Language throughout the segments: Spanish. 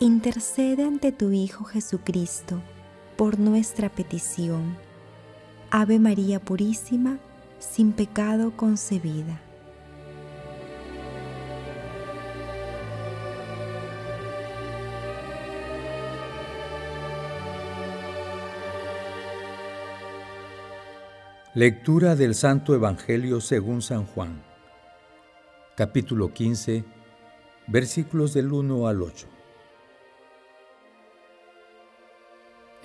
intercede ante tu Hijo Jesucristo por nuestra petición. Ave María Purísima, sin pecado concebida. Lectura del Santo Evangelio según San Juan, capítulo 15, versículos del 1 al 8.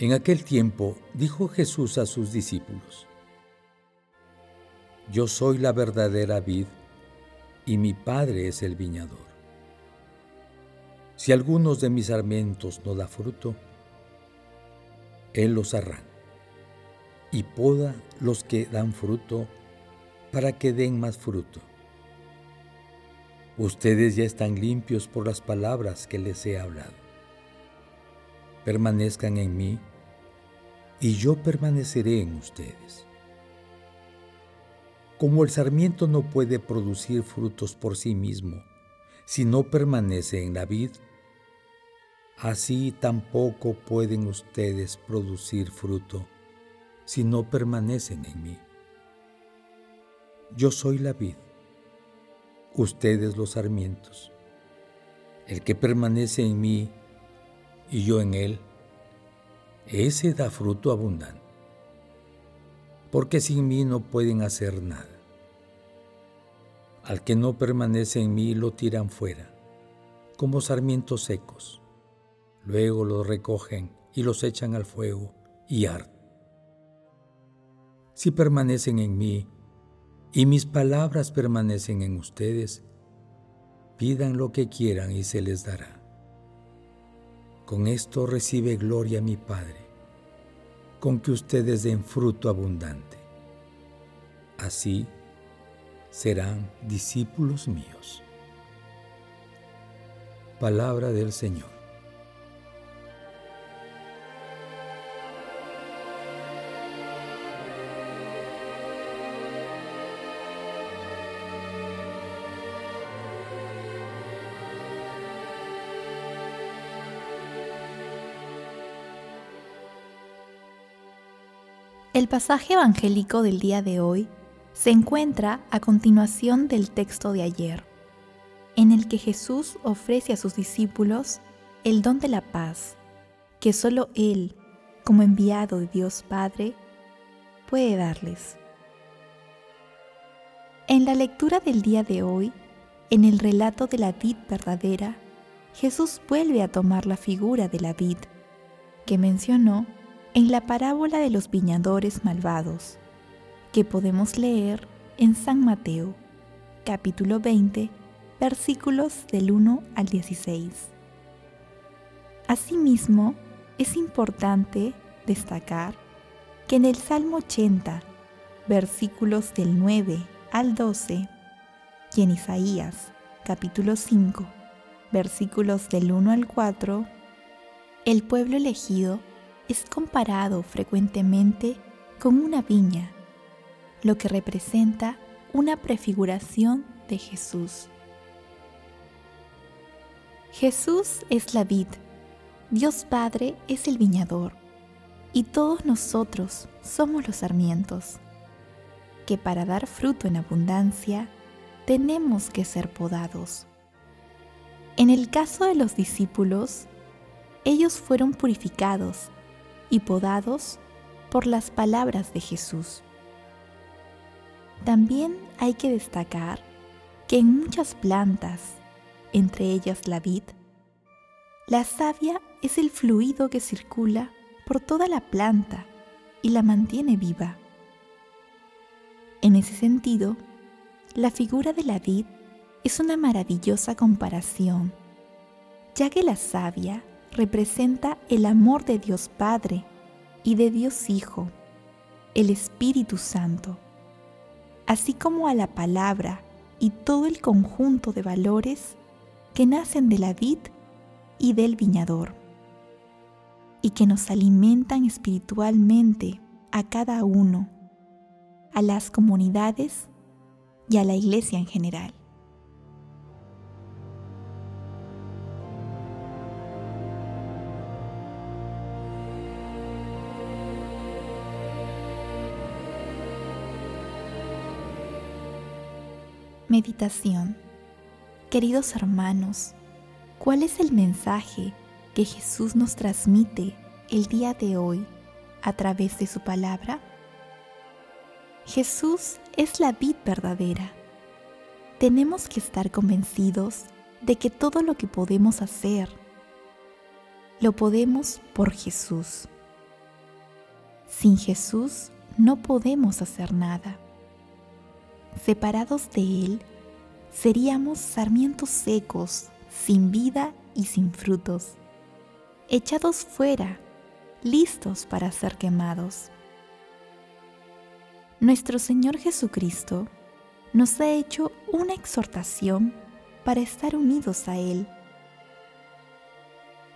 En aquel tiempo dijo Jesús a sus discípulos, Yo soy la verdadera vid y mi Padre es el viñador. Si algunos de mis sarmientos no da fruto, Él los arranca y poda los que dan fruto para que den más fruto. Ustedes ya están limpios por las palabras que les he hablado. Permanezcan en mí y yo permaneceré en ustedes. Como el sarmiento no puede producir frutos por sí mismo si no permanece en la vid, así tampoco pueden ustedes producir fruto si no permanecen en mí. Yo soy la vid, ustedes los sarmientos. El que permanece en mí y yo en él, ese da fruto abundante, porque sin mí no pueden hacer nada. Al que no permanece en mí lo tiran fuera, como sarmientos secos. Luego los recogen y los echan al fuego y arden si permanecen en mí y mis palabras permanecen en ustedes, pidan lo que quieran y se les dará. Con esto recibe gloria mi Padre, con que ustedes den fruto abundante. Así serán discípulos míos. Palabra del Señor. El pasaje evangélico del día de hoy se encuentra a continuación del texto de ayer, en el que Jesús ofrece a sus discípulos el don de la paz, que solo Él, como enviado de Dios Padre, puede darles. En la lectura del día de hoy, en el relato de la vid verdadera, Jesús vuelve a tomar la figura de la vid, que mencionó en la parábola de los viñadores malvados, que podemos leer en San Mateo, capítulo 20, versículos del 1 al 16. Asimismo, es importante destacar que en el Salmo 80, versículos del 9 al 12, y en Isaías, capítulo 5, versículos del 1 al 4, el pueblo elegido es comparado frecuentemente con una viña, lo que representa una prefiguración de Jesús. Jesús es la vid, Dios Padre es el viñador, y todos nosotros somos los sarmientos, que para dar fruto en abundancia tenemos que ser podados. En el caso de los discípulos, ellos fueron purificados y podados por las palabras de Jesús. También hay que destacar que en muchas plantas, entre ellas la vid, la savia es el fluido que circula por toda la planta y la mantiene viva. En ese sentido, la figura de la vid es una maravillosa comparación, ya que la savia representa el amor de Dios Padre y de Dios Hijo, el Espíritu Santo, así como a la palabra y todo el conjunto de valores que nacen de la vid y del viñador, y que nos alimentan espiritualmente a cada uno, a las comunidades y a la iglesia en general. Meditación Queridos hermanos, ¿cuál es el mensaje que Jesús nos transmite el día de hoy a través de su palabra? Jesús es la vid verdadera. Tenemos que estar convencidos de que todo lo que podemos hacer, lo podemos por Jesús. Sin Jesús no podemos hacer nada. Separados de Él, seríamos sarmientos secos, sin vida y sin frutos, echados fuera, listos para ser quemados. Nuestro Señor Jesucristo nos ha hecho una exhortación para estar unidos a Él.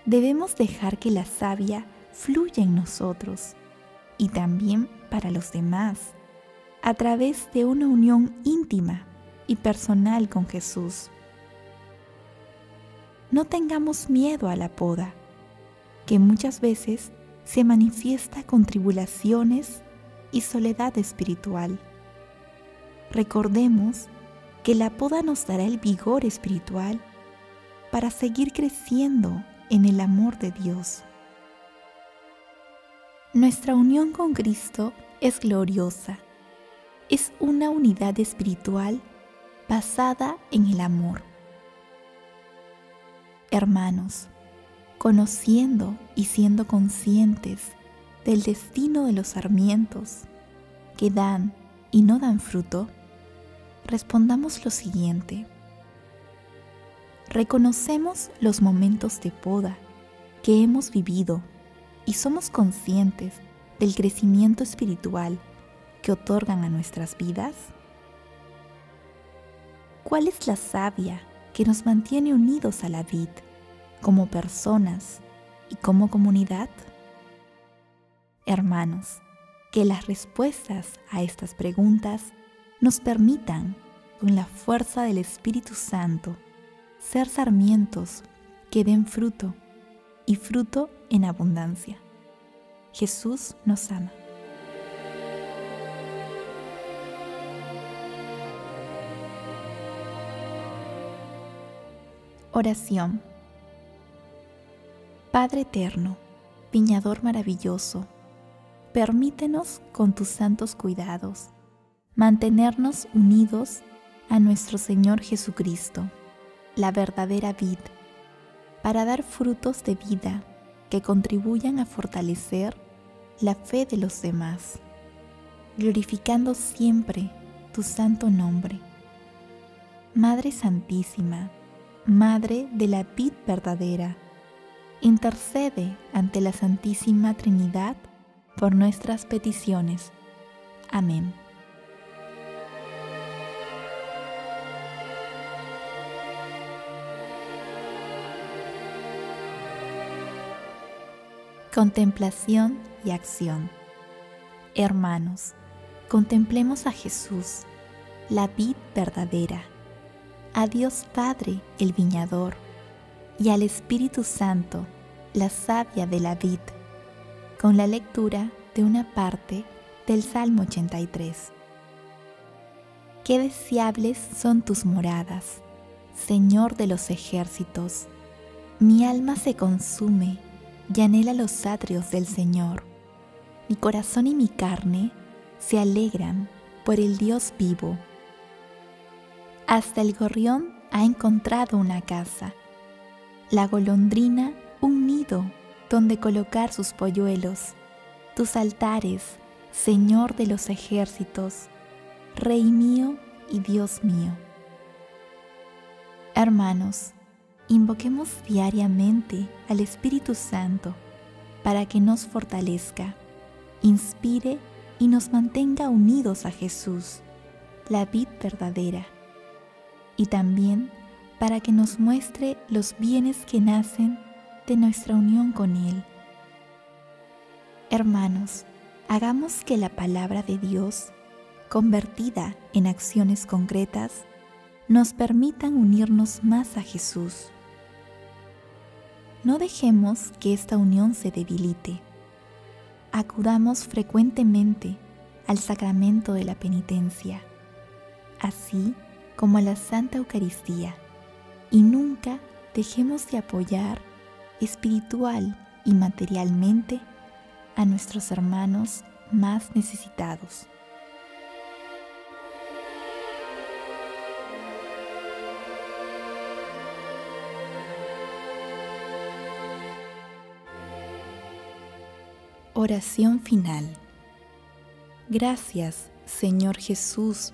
Debemos dejar que la savia fluya en nosotros y también para los demás a través de una unión íntima y personal con Jesús. No tengamos miedo a la poda, que muchas veces se manifiesta con tribulaciones y soledad espiritual. Recordemos que la poda nos dará el vigor espiritual para seguir creciendo en el amor de Dios. Nuestra unión con Cristo es gloriosa es una unidad espiritual basada en el amor. Hermanos, conociendo y siendo conscientes del destino de los sarmientos que dan y no dan fruto, respondamos lo siguiente. Reconocemos los momentos de poda que hemos vivido y somos conscientes del crecimiento espiritual que otorgan a nuestras vidas? ¿Cuál es la savia que nos mantiene unidos a la vid como personas y como comunidad? Hermanos, que las respuestas a estas preguntas nos permitan, con la fuerza del Espíritu Santo, ser sarmientos que den fruto y fruto en abundancia. Jesús nos ama. Oración. Padre eterno, viñador maravilloso, permítenos con tus santos cuidados mantenernos unidos a nuestro Señor Jesucristo, la verdadera vid, para dar frutos de vida que contribuyan a fortalecer la fe de los demás, glorificando siempre tu santo nombre. Madre Santísima, Madre de la vid verdadera, intercede ante la Santísima Trinidad por nuestras peticiones. Amén. Contemplación y acción. Hermanos, contemplemos a Jesús, la vid verdadera a Dios Padre el viñador, y al Espíritu Santo la savia de la vid, con la lectura de una parte del Salmo 83. Qué deseables son tus moradas, Señor de los ejércitos. Mi alma se consume y anhela los atrios del Señor. Mi corazón y mi carne se alegran por el Dios vivo. Hasta el gorrión ha encontrado una casa, la golondrina un nido donde colocar sus polluelos, tus altares, Señor de los ejércitos, Rey mío y Dios mío. Hermanos, Invoquemos diariamente al Espíritu Santo para que nos fortalezca, inspire y nos mantenga unidos a Jesús, la vid verdadera, y también para que nos muestre los bienes que nacen de nuestra unión con Él. Hermanos, hagamos que la palabra de Dios, convertida en acciones concretas, nos permitan unirnos más a Jesús. No dejemos que esta unión se debilite. Acudamos frecuentemente al sacramento de la penitencia, así como a la Santa Eucaristía, y nunca dejemos de apoyar espiritual y materialmente a nuestros hermanos más necesitados. Oración final. Gracias, Señor Jesús,